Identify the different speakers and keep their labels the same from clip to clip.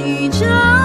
Speaker 1: 一张。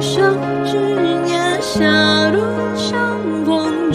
Speaker 1: 生之年，狭路相逢。